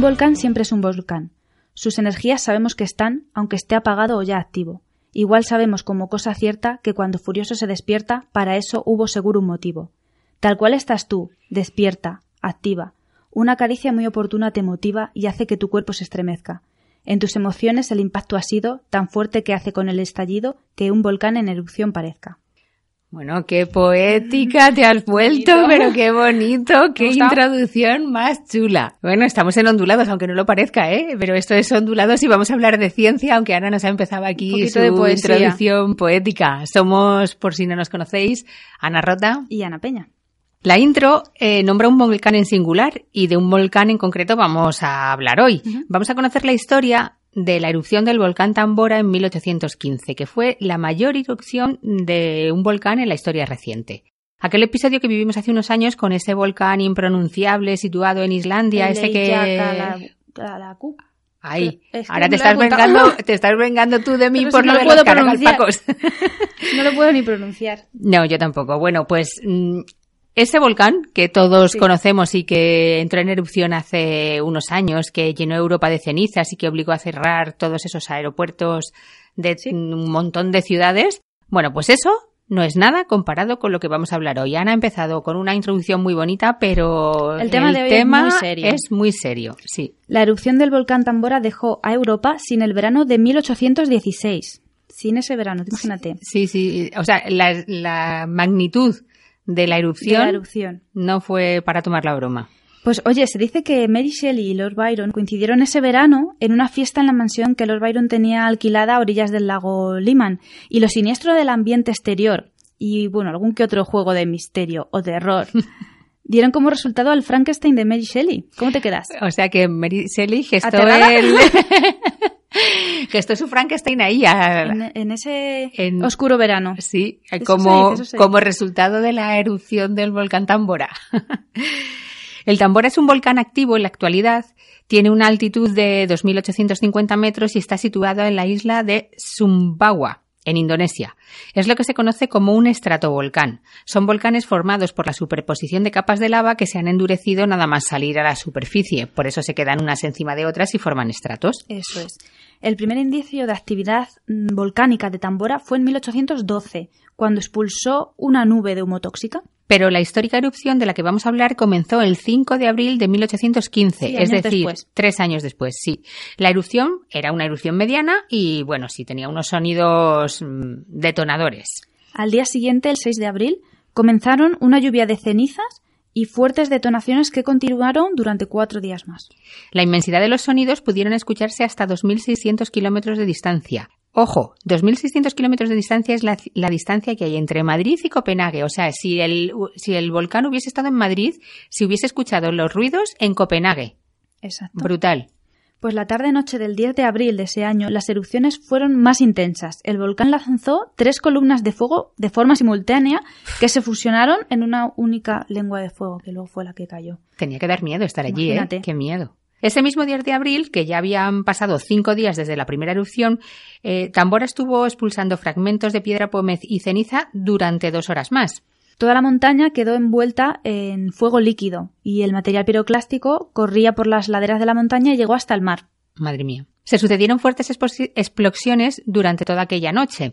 Un volcán siempre es un volcán. Sus energías sabemos que están, aunque esté apagado o ya activo. Igual sabemos como cosa cierta que cuando Furioso se despierta, para eso hubo seguro un motivo. Tal cual estás tú, despierta, activa. Una caricia muy oportuna te motiva y hace que tu cuerpo se estremezca. En tus emociones el impacto ha sido tan fuerte que hace con el estallido que un volcán en erupción parezca. Bueno, qué poética te has vuelto, pero qué bonito, qué introducción más chula. Bueno, estamos en ondulados, aunque no lo parezca, ¿eh? Pero esto es ondulados y vamos a hablar de ciencia, aunque Ana nos ha empezado aquí su introducción poética. Somos, por si no nos conocéis, Ana Rota y Ana Peña. La intro eh, nombra un volcán en singular y de un volcán en concreto vamos a hablar hoy. Vamos a conocer la historia de la erupción del volcán Tambora en 1815, que fue la mayor erupción de un volcán en la historia reciente. Aquel episodio que vivimos hace unos años con ese volcán impronunciable situado en Islandia, ese que... Ay, ahora te estás, vengando, te estás vengando tú de mí por no, lo puedo pronunciar. no lo puedo ni pronunciar. No, yo tampoco. Bueno, pues mm, ese volcán que todos conocemos y que entró en erupción hace unos años, que llenó Europa de cenizas y que obligó a cerrar todos esos aeropuertos de un montón de ciudades, bueno, pues eso no es nada comparado con lo que vamos a hablar hoy. Ana ha empezado con una introducción muy bonita, pero el tema, es, muy serio. es muy serio. Sí. La erupción del volcán Tambora dejó a Europa sin el verano de 1816. Sin ese verano, imagínate. Sí, sí. O sea, la, la magnitud de la erupción, no fue para tomar la broma. Pues oye, se dice que Mary Shelley y Lord Byron coincidieron ese verano en una fiesta en la mansión que Lord Byron tenía alquilada a orillas del lago Liman. Y lo siniestro del ambiente exterior y, bueno, algún que otro juego de misterio o de error dieron como resultado al Frankenstein de Mary Shelley. ¿Cómo te quedas? O sea que Mary Shelley gestó el... gestó su Frankenstein ahí. en, ese oscuro verano. Sí, como, como resultado de la erupción del volcán Tambora. El Tambora es un volcán activo en la actualidad. Tiene una altitud de 2.850 metros y está situado en la isla de Sumbawa, en Indonesia. Es lo que se conoce como un estratovolcán. Son volcanes formados por la superposición de capas de lava que se han endurecido nada más salir a la superficie. Por eso se quedan unas encima de otras y forman estratos. Eso es. El primer indicio de actividad mm, volcánica de Tambora fue en 1812, cuando expulsó una nube de humo tóxica. Pero la histórica erupción de la que vamos a hablar comenzó el 5 de abril de 1815, es decir, tres años después, sí. La erupción era una erupción mediana y, bueno, sí, tenía unos sonidos mm, detonadores. Al día siguiente, el 6 de abril, comenzaron una lluvia de cenizas y fuertes detonaciones que continuaron durante cuatro días más. La inmensidad de los sonidos pudieron escucharse hasta 2.600 kilómetros de distancia. Ojo, 2.600 kilómetros de distancia es la, distancia que hay entre Madrid y Copenhague. O sea, si el, si el volcán hubiese estado en Madrid, si hubiese escuchado los ruidos en Copenhague. Exacto. Brutal. Pues la tarde-noche del 10 de abril de ese año las erupciones fueron más intensas. El volcán lanzó tres columnas de fuego de forma simultánea que se fusionaron en una única lengua de fuego, que luego fue la que cayó. Tenía que dar miedo estar allí, ¿eh? Qué miedo. Ese mismo 10 de abril, que ya habían pasado cinco días desde la primera erupción, eh, Tambora estuvo expulsando fragmentos de piedra pómez y ceniza durante dos horas más. Toda la montaña quedó envuelta en fuego líquido y el material piroclástico corría por las laderas de la montaña y llegó hasta el mar. Madre mía. Se sucedieron fuertes explosiones durante toda aquella noche.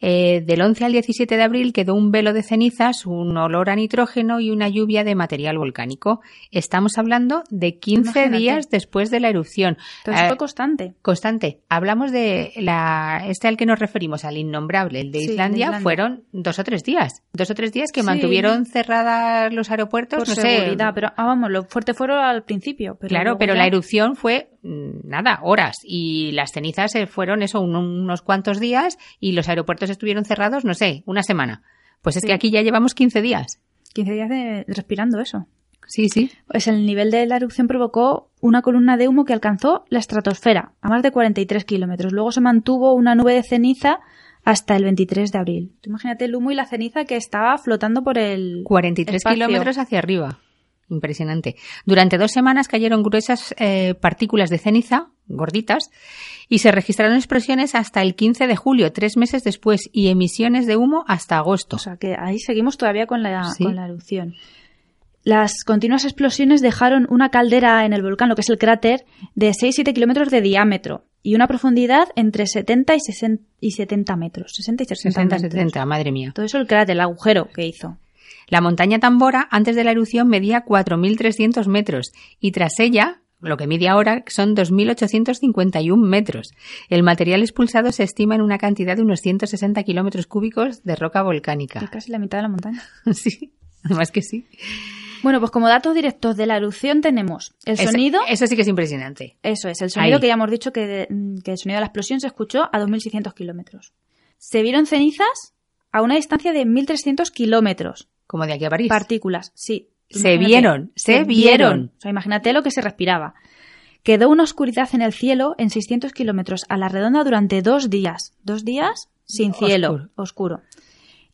Eh, del 11 al 17 de abril quedó un velo de cenizas, un olor a nitrógeno y una lluvia de material volcánico. Estamos hablando de 15 días después de la erupción. Entonces fue eh, constante. Constante. Hablamos de la, este al que nos referimos, al innombrable, el de, Islandia, fueron dos o tres días. Dos o tres días que mantuvieron cerradas los aeropuertos, Por no seguridad, pero ah, vamos, lo fuerte fueron al principio. claro, pero la erupción fue mm, nada, horas y las cenizas se fueron eso unos cuantos días y los aeropuertos estuvieron cerrados, no sé, una semana. Pues es que aquí ya llevamos 15 días. 15 días de, respirando eso. Sí, sí. Pues el nivel de la erupción provocó una columna de humo que alcanzó la estratosfera a más de 43 kilómetros. Luego se mantuvo una nube de ceniza hasta el 23 de abril. imagínate el humo y la ceniza que estaba flotando por el. 43 kilómetros hacia arriba. Impresionante. Durante dos semanas cayeron gruesas eh, partículas de ceniza, gorditas, y se registraron explosiones hasta el 15 de julio, tres meses después, y emisiones de humo hasta agosto. O sea que ahí seguimos todavía con la, con la erupción. Las continuas explosiones dejaron una caldera en el volcán, lo que es el cráter, de 6-7 kilómetros de diámetro y una profundidad entre 70 y, 60 y 70 metros. 60 y 60 60, 70, madre mía. Todo eso el cráter, el agujero que hizo. La montaña Tambora, antes de la erupción, medía 4.300 metros y tras ella, lo que mide ahora, son 2.851 metros. El material expulsado se estima en una cantidad de unos 160 kilómetros cúbicos de roca volcánica. Es casi la mitad de la montaña. sí, además que sí. Bueno, pues como datos directos de la erupción tenemos el sonido. Eso, eso sí que es impresionante. Eso es, el sonido Ahí. que ya hemos dicho que, de- que el sonido de la explosión se escuchó a 2.600 kilómetros. Se vieron cenizas a una distancia de 1.300 kilómetros. Como de aquí a París. Partículas, sí. Se vieron, se vieron. O sea, imagínate lo que se respiraba. Quedó una oscuridad en el cielo en 600 kilómetros a la redonda durante dos días. Dos días sin cielo, Oscuro. oscuro.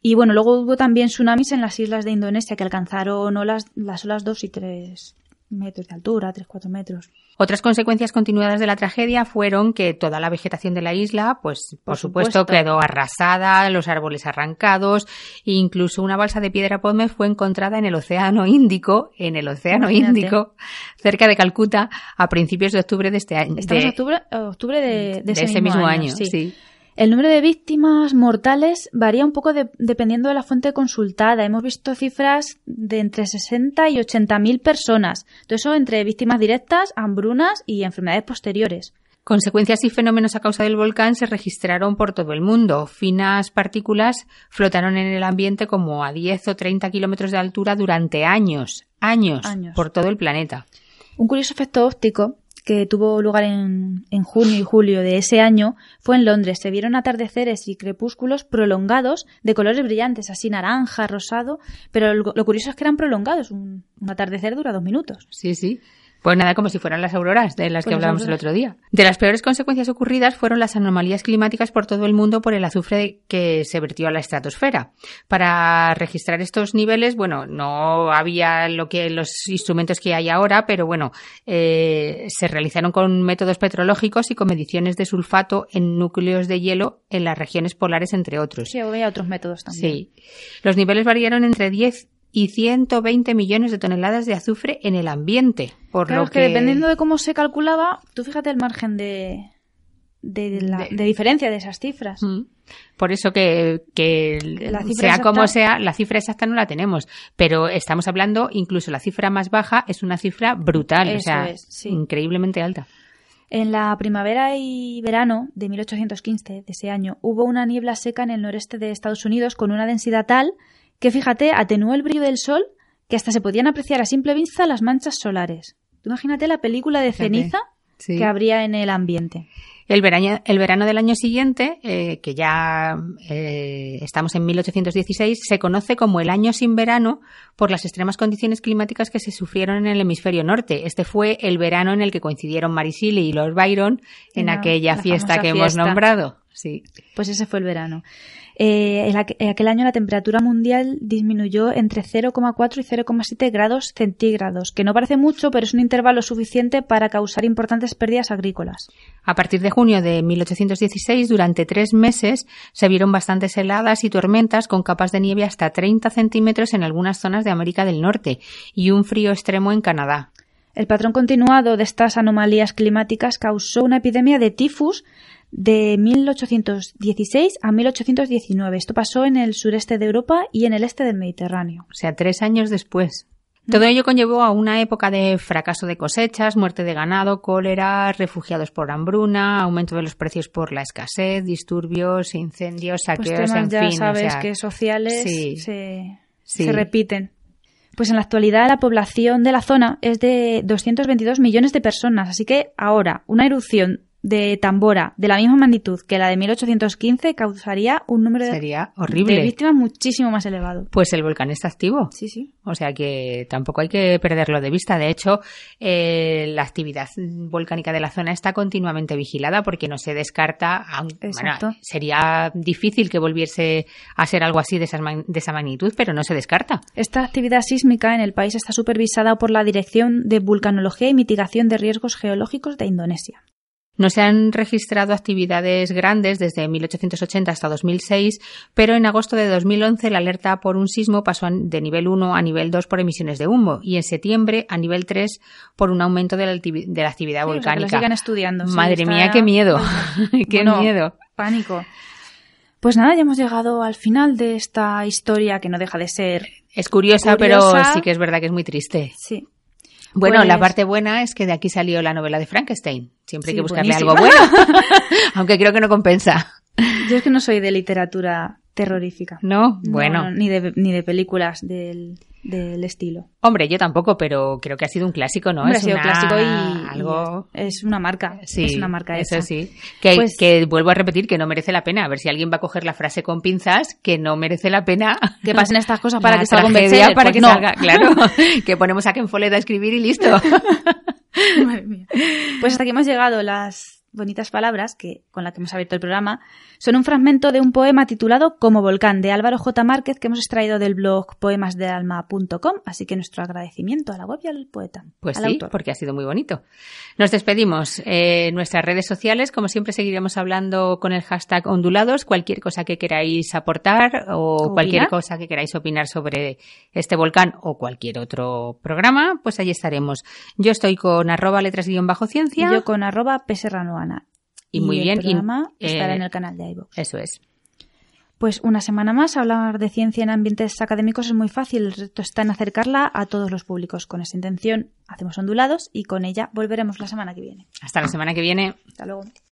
Y bueno, luego hubo también tsunamis en las islas de Indonesia que alcanzaron olas, las olas 2 y 3 metros de altura, 3-4 metros. Otras consecuencias continuadas de la tragedia fueron que toda la vegetación de la isla, pues por, Por supuesto, supuesto. quedó arrasada, los árboles arrancados, e incluso una balsa de piedra pómez fue encontrada en el Océano Índico, en el Océano Imagínate. Índico, cerca de Calcuta, a principios de octubre de este año. Estamos de, octubre, octubre de, de ese, ese mismo año, sí. sí. El número de víctimas mortales varía un poco de- dependiendo de la fuente consultada. Hemos visto cifras de entre 60 y 80 mil personas. Todo eso entre víctimas directas, hambrunas y enfermedades posteriores. Consecuencias y fenómenos a causa del volcán se registraron por todo el mundo. Finas partículas flotaron en el ambiente como a 10 o 30 kilómetros de altura durante años, años, Años. por todo el planeta. Un curioso efecto óptico que tuvo lugar en, en junio y julio de ese año fue en Londres. Se vieron atardeceres y crepúsculos prolongados de colores brillantes, así naranja, rosado, pero lo, curioso es que eran prolongados. Un, un atardecer dura dos minutos. Sí, sí. Pues nada, como si fueran las auroras de las Pues que las hablábamos el otro día. De las peores consecuencias ocurridas fueron las anomalías climáticas por todo el mundo por el azufre que se vertió a la estratosfera. Para registrar estos niveles, bueno, no había lo que los instrumentos que hay ahora, pero bueno, eh, se realizaron con métodos petrológicos y con mediciones de sulfato en núcleos de hielo en las regiones polares, entre otros. Sí, había otros métodos también. Sí. Los niveles variaron entre 10 y 120 millones de toneladas de azufre en el ambiente. Por Claro, lo que dependiendo de cómo se calculaba, tú fíjate el margen de, de, la- De- de diferencia de esas cifras. Mm. Por eso que, que La cifra sea exacta- como sea, la cifra exacta no la tenemos. Pero estamos hablando, incluso la cifra más baja es una cifra brutal, o sea, es, sí. increíblemente alta. En la primavera y verano de 1815, de ese año, hubo una niebla seca en el noreste de Estados Unidos con una densidad tal que, fíjate, atenuó el brillo del sol que hasta se podían apreciar a simple vista las manchas solares. Tú imagínate la película de Fíjate. ceniza Sí. que habría en el ambiente. El verano, el verano del año siguiente, eh, que ya eh, estamos en 1816, se conoce como el año sin verano por las extremas condiciones climáticas que se sufrieron en el hemisferio norte. Este fue el verano en el que coincidieron Mary Shelley y Lord Byron en La- aquella la fiesta que hemos nombrado. Sí. Pues ese fue el verano. Eh, en, aqu- en aquel año la temperatura mundial disminuyó entre 0,4 y 0,7 grados centígrados, que no parece mucho, pero es un intervalo suficiente para causar importantes pérdidas agrícolas. A partir de junio de 1816, durante tres meses, se vieron bastantes heladas y tormentas con capas de nieve hasta 30 centímetros en algunas zonas de América del Norte y un frío extremo en Canadá. El patrón continuado de estas anomalías climáticas causó una epidemia de tifus de 1816 a 1819. Esto pasó en el sureste de Europa y en el este del Mediterráneo. o sea, tres años después. Todo ello conllevó a una época de fracaso de cosechas, muerte de ganado, cólera, refugiados por hambruna, aumento de los precios por la escasez, disturbios, incendios, Pues saqueos, temas en ya fin. o sabes sea, que sociales sí. se, Sí. se repiten. Pues en la actualidad la población de la zona es de 222 millones de personas, así que ahora una erupción de Tambora de la misma magnitud que la de 1815 causaría un número de, sería de horrible. víctimas muchísimo más elevado. Pues el volcán está activo. Sí, sí. O sea que tampoco hay que perderlo de vista. De hecho, eh, la actividad volcánica de la zona está continuamente vigilada porque no se descarta. bueno, sería difícil que volviese a ser algo así de esa, de esa magnitud, pero no se descarta. Esta actividad sísmica en el país está supervisada por la Dirección de Vulcanología y Mitigación de Riesgos Geológicos de Indonesia. No se han registrado actividades grandes desde 1880 hasta 2006, pero en agosto de 2011 la alerta por un sismo pasó de nivel 1 a nivel 2 por emisiones de humo y en septiembre a nivel 3 por un aumento de la, actividad volcánica. estudiando. Madre mía, qué miedo. qué miedo. Pánico. Pues nada, ya hemos llegado al final de esta historia que no deja de ser. Es curiosa, pero sí que es verdad que es muy triste. Sí. Bueno, la pues parte buena es que de aquí salió la novela de Frankenstein. Siempre hay que buscarle algo bueno, aunque creo que no compensa. Yo es que no soy de literatura terrorífica. No, bueno. ni, de, ni de películas del, del estilo. Hombre, yo tampoco, pero creo que ha sido un clásico, ¿no? ha sido clásico y, algo... es una marca. Sí, es una marca eso sí. Que, pues que, vuelvo a repetir que no merece la pena. A ver si alguien va a coger la frase con pinzas, que no merece la pena. Que pasen estas cosas para que salga un para pues que salga, claro. que ponemos a Ken Follett a escribir y listo. Madre mía. Pues hasta aquí hemos llegado las bonitas palabras que, con las que hemos abierto el programa son un fragmento de un poema titulado Como Volcán de Álvaro J. Márquez que hemos extraído del blog poemasdealma.com, así que nuestro agradecimiento a la web y al poeta. Pues sí, porque ha sido muy bonito. Nos despedimos. Eh, en nuestras redes sociales, como siempre, seguiremos hablando con el hashtag ondulados, cualquier cosa que queráis aportar o cualquier cosa que queráis opinar sobre este volcán o cualquier otro programa, pues ahí estaremos. Yo estoy con arroba letras guion bajo ciencia. Y yo con arroba pserranoa y, muy bien. El programa estará en el canal de iVoox. Eso es. Pues una semana más, hablar de ciencia en ambientes académicos es muy fácil. El reto está en acercarla a todos los públicos. Con esa intención hacemos ondulados y con ella volveremos la semana que viene. Hasta la semana que viene. Hasta luego.